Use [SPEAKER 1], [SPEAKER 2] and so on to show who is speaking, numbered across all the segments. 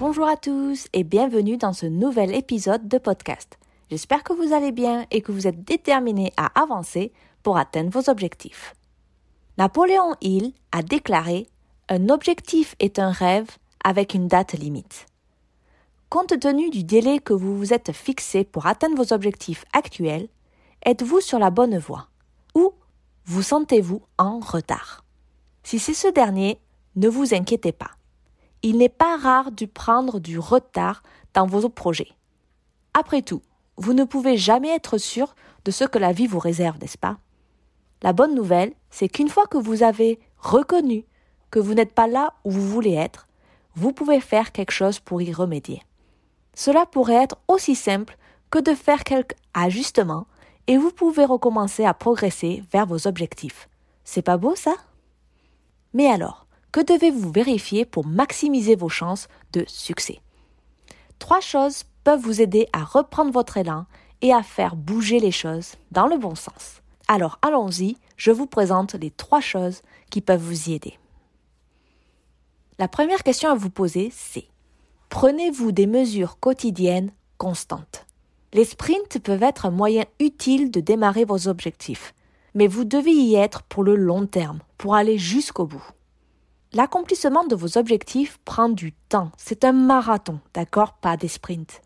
[SPEAKER 1] Bonjour à tous et bienvenue dans ce nouvel épisode de podcast. J'espère que vous allez bien et que vous êtes déterminés à avancer pour atteindre vos objectifs. Napoléon Hill a déclaré Un objectif est un rêve avec une date limite. Compte tenu du délai que vous vous êtes fixé pour atteindre vos objectifs actuels, êtes-vous sur la bonne voie ou vous sentez-vous en retard? Si c'est ce dernier, ne vous inquiétez pas. Il n'est pas rare de prendre du retard dans vos projets. Après tout, vous ne pouvez jamais être sûr de ce que la vie vous réserve, n'est-ce pas? La bonne nouvelle, c'est qu'une fois que vous avez reconnu que vous n'êtes pas là où vous voulez être, vous pouvez faire quelque chose pour y remédier. Cela pourrait être aussi simple que de faire quelques ajustements et vous pouvez recommencer à progresser vers vos objectifs. C'est pas beau ça? Mais alors, que devez-vous vérifier pour maximiser vos chances de succès? Trois choses peuvent vous aider à reprendre votre élan et à faire bouger les choses dans le bon sens. Alors allons-y, je vous présente les trois choses qui peuvent vous y aider. La première question à vous poser, c'est Prenez-vous des mesures quotidiennes constantes? Les sprints peuvent être un moyen utile de démarrer vos objectifs, mais vous devez y être pour le long terme, pour aller jusqu'au bout. L'accomplissement de vos objectifs prend du temps. C'est un marathon, d'accord? Pas des sprints.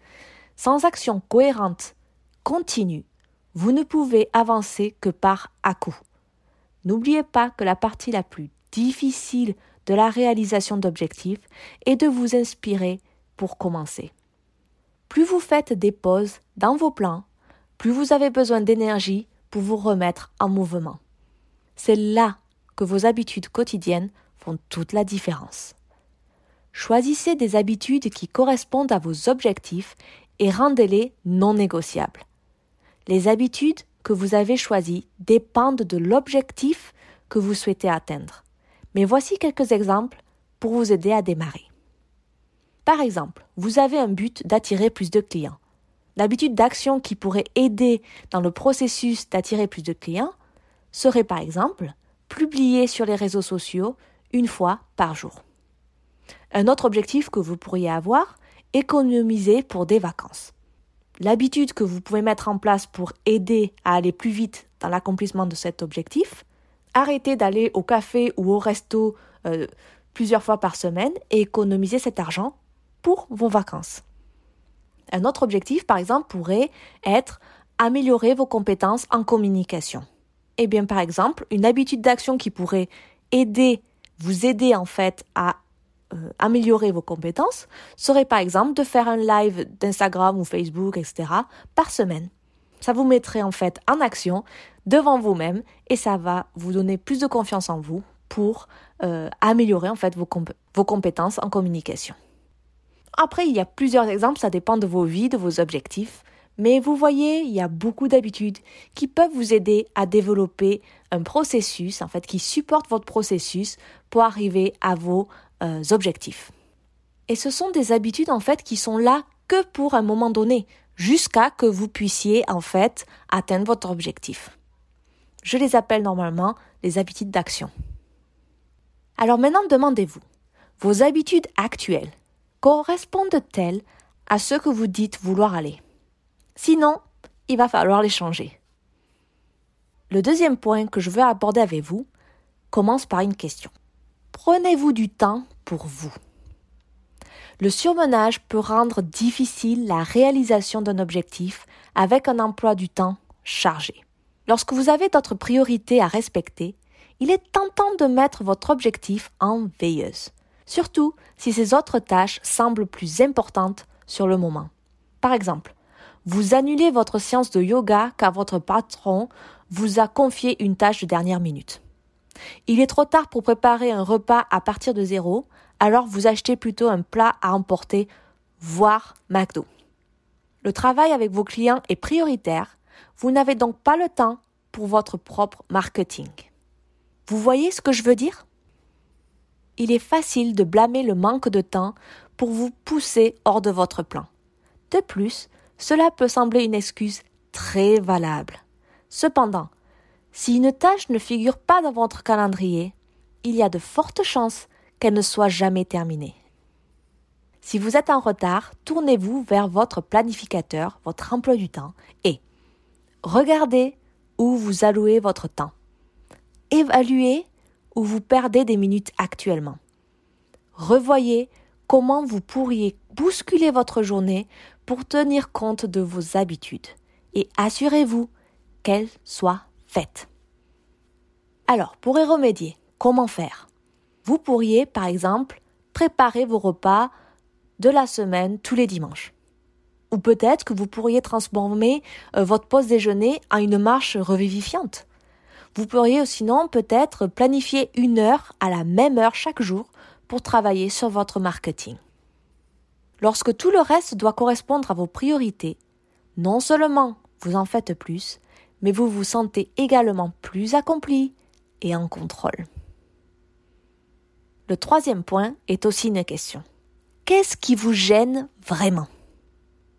[SPEAKER 1] Sans action cohérente, continue, vous ne pouvez avancer que par à-coup. N'oubliez pas que la partie la plus difficile de la réalisation d'objectifs est de vous inspirer pour commencer. Plus vous faites des pauses dans vos plans, plus vous avez besoin d'énergie pour vous remettre en mouvement. C'est là que vos habitudes quotidiennes font toute la différence. Choisissez des habitudes qui correspondent à vos objectifs et rendez-les non négociables. Les habitudes que vous avez choisies dépendent de l'objectif que vous souhaitez atteindre. Mais voici quelques exemples pour vous aider à démarrer. Par exemple, vous avez un but d'attirer plus de clients. L'habitude d'action qui pourrait aider dans le processus d'attirer plus de clients serait par exemple publier sur les réseaux sociaux une fois par jour. Un autre objectif que vous pourriez avoir, économiser pour des vacances. L'habitude que vous pouvez mettre en place pour aider à aller plus vite dans l'accomplissement de cet objectif, arrêter d'aller au café ou au resto euh, plusieurs fois par semaine et économiser cet argent pour vos vacances. Un autre objectif, par exemple, pourrait être améliorer vos compétences en communication. Eh bien, par exemple, une habitude d'action qui pourrait aider, vous aider en fait à euh, améliorer vos compétences serait par exemple de faire un live d'Instagram ou Facebook, etc. par semaine. Ça vous mettrait en fait en action devant vous-même et ça va vous donner plus de confiance en vous pour euh, améliorer en fait vos, vos compétences en communication. Après, il y a plusieurs exemples, ça dépend de vos vies, de vos objectifs. Mais vous voyez, il y a beaucoup d'habitudes qui peuvent vous aider à développer un processus, en fait, qui supporte votre processus pour arriver à vos euh, objectifs. Et ce sont des habitudes, en fait, qui sont là que pour un moment donné, jusqu'à que vous puissiez, en fait, atteindre votre objectif. Je les appelle normalement les habitudes d'action. Alors maintenant, demandez-vous, vos habitudes actuelles correspondent-elles à ce que vous dites vouloir aller? Sinon, il va falloir les changer. Le deuxième point que je veux aborder avec vous commence par une question. Prenez-vous du temps pour vous? Le surmenage peut rendre difficile la réalisation d'un objectif avec un emploi du temps chargé. Lorsque vous avez d'autres priorités à respecter, il est tentant de mettre votre objectif en veilleuse, surtout si ces autres tâches semblent plus importantes sur le moment. Par exemple, vous annulez votre séance de yoga car votre patron vous a confié une tâche de dernière minute. Il est trop tard pour préparer un repas à partir de zéro, alors vous achetez plutôt un plat à emporter, voire McDo. Le travail avec vos clients est prioritaire, vous n'avez donc pas le temps pour votre propre marketing. Vous voyez ce que je veux dire? Il est facile de blâmer le manque de temps pour vous pousser hors de votre plan. De plus, cela peut sembler une excuse très valable. Cependant, si une tâche ne figure pas dans votre calendrier, il y a de fortes chances qu'elle ne soit jamais terminée. Si vous êtes en retard, tournez-vous vers votre planificateur, votre emploi du temps, et regardez où vous allouez votre temps. Évaluez où vous perdez des minutes actuellement. Revoyez comment vous pourriez bousculer votre journée pour tenir compte de vos habitudes et assurez-vous qu'elles soient faites. Alors, pour y remédier, comment faire? Vous pourriez, par exemple, préparer vos repas de la semaine tous les dimanches. Ou peut-être que vous pourriez transformer euh, votre pause déjeuner en une marche revivifiante. Vous pourriez sinon peut-être planifier une heure à la même heure chaque jour pour travailler sur votre marketing. Lorsque tout le reste doit correspondre à vos priorités, non seulement vous en faites plus, mais vous vous sentez également plus accompli et en contrôle. Le troisième point est aussi une question. Qu'est-ce qui vous gêne vraiment?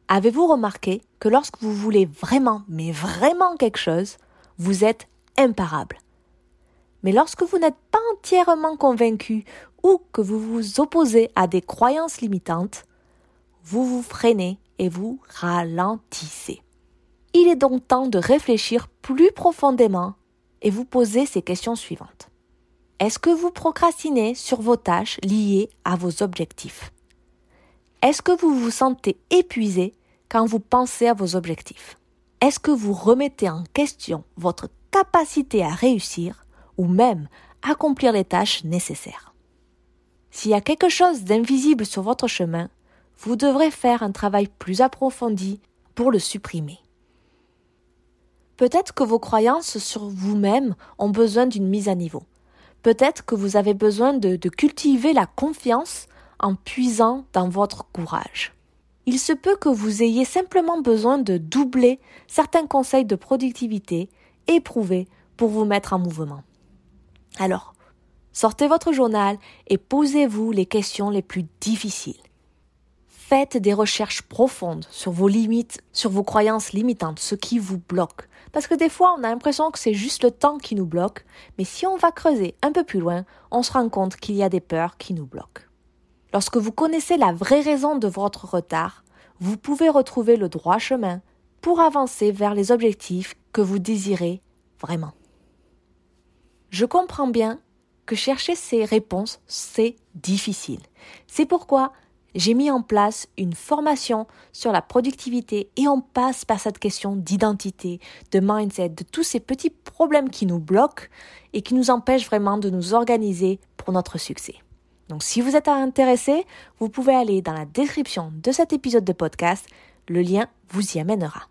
[SPEAKER 1] Avez-vous remarqué que lorsque vous voulez vraiment, mais vraiment quelque chose, vous êtes imparable? Mais lorsque vous n'êtes pas entièrement convaincu ou que vous vous opposez à des croyances limitantes, vous vous freinez et vous ralentissez. Il est donc temps de réfléchir plus profondément et vous poser ces questions suivantes. Est-ce que vous procrastinez sur vos tâches liées à vos objectifs? Est-ce que vous vous sentez épuisé quand vous pensez à vos objectifs? Est-ce que vous remettez en question votre capacité à réussir ou même accomplir les tâches nécessaires? S'il y a quelque chose d'invisible sur votre chemin, vous devrez faire un travail plus approfondi pour le supprimer. Peut-être que vos croyances sur vous-même ont besoin d'une mise à niveau. Peut-être que vous avez besoin de, cultiver la confiance en puisant dans votre courage. Il se peut que vous ayez simplement besoin de doubler certains conseils de productivité éprouvés pour vous mettre en mouvement. Alors, sortez votre journal et posez-vous les questions les plus difficiles faites des recherches profondes sur vos limites, sur vos croyances limitantes, ce qui vous bloque. Parce que des fois, on a l'impression que c'est juste le temps qui nous bloque, mais si on va creuser un peu plus loin, on se rend compte qu'il y a des peurs qui nous bloquent. Lorsque vous connaissez la vraie raison de votre retard, vous pouvez retrouver le droit chemin pour avancer vers les objectifs que vous désirez vraiment. Je comprends bien que chercher ces réponses, c'est difficile. C'est pourquoi j'ai mis en place une formation sur la productivité et on passe par cette question d'identité, de mindset, de tous ces petits problèmes qui nous bloquent et qui nous empêchent vraiment de nous organiser pour notre succès. Donc si vous êtes intéressé, vous pouvez aller dans la description de cet épisode de podcast, le lien vous y amènera.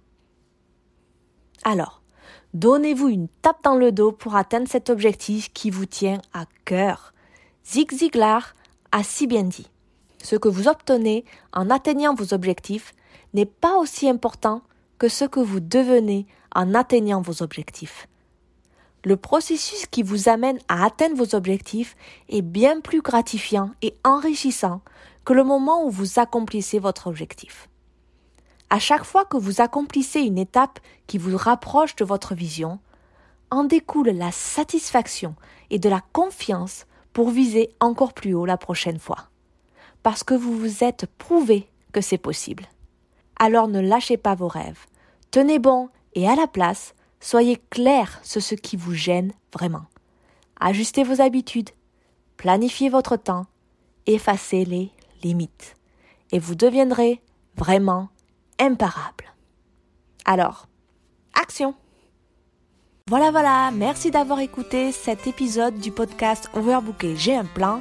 [SPEAKER 1] Alors, donnez-vous une tape dans le dos pour atteindre cet objectif qui vous tient à cœur. Zig Ziglar a si bien dit ce que vous obtenez en atteignant vos objectifs n'est pas aussi important que ce que vous devenez en atteignant vos objectifs. Le processus qui vous amène à atteindre vos objectifs est bien plus gratifiant et enrichissant que le moment où vous accomplissez votre objectif. À chaque fois que vous accomplissez une étape qui vous rapproche de votre vision, en découle la satisfaction et de la confiance pour viser encore plus haut la prochaine fois parce que vous vous êtes prouvé que c'est possible. Alors ne lâchez pas vos rêves. Tenez bon et à la place, soyez clair sur ce qui vous gêne vraiment. Ajustez vos habitudes, planifiez votre temps, effacez les limites, et vous deviendrez vraiment imparable. Alors, action Voilà, voilà, merci d'avoir écouté cet épisode du podcast Overbooké, j'ai un plan.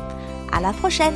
[SPEAKER 1] la prochaine.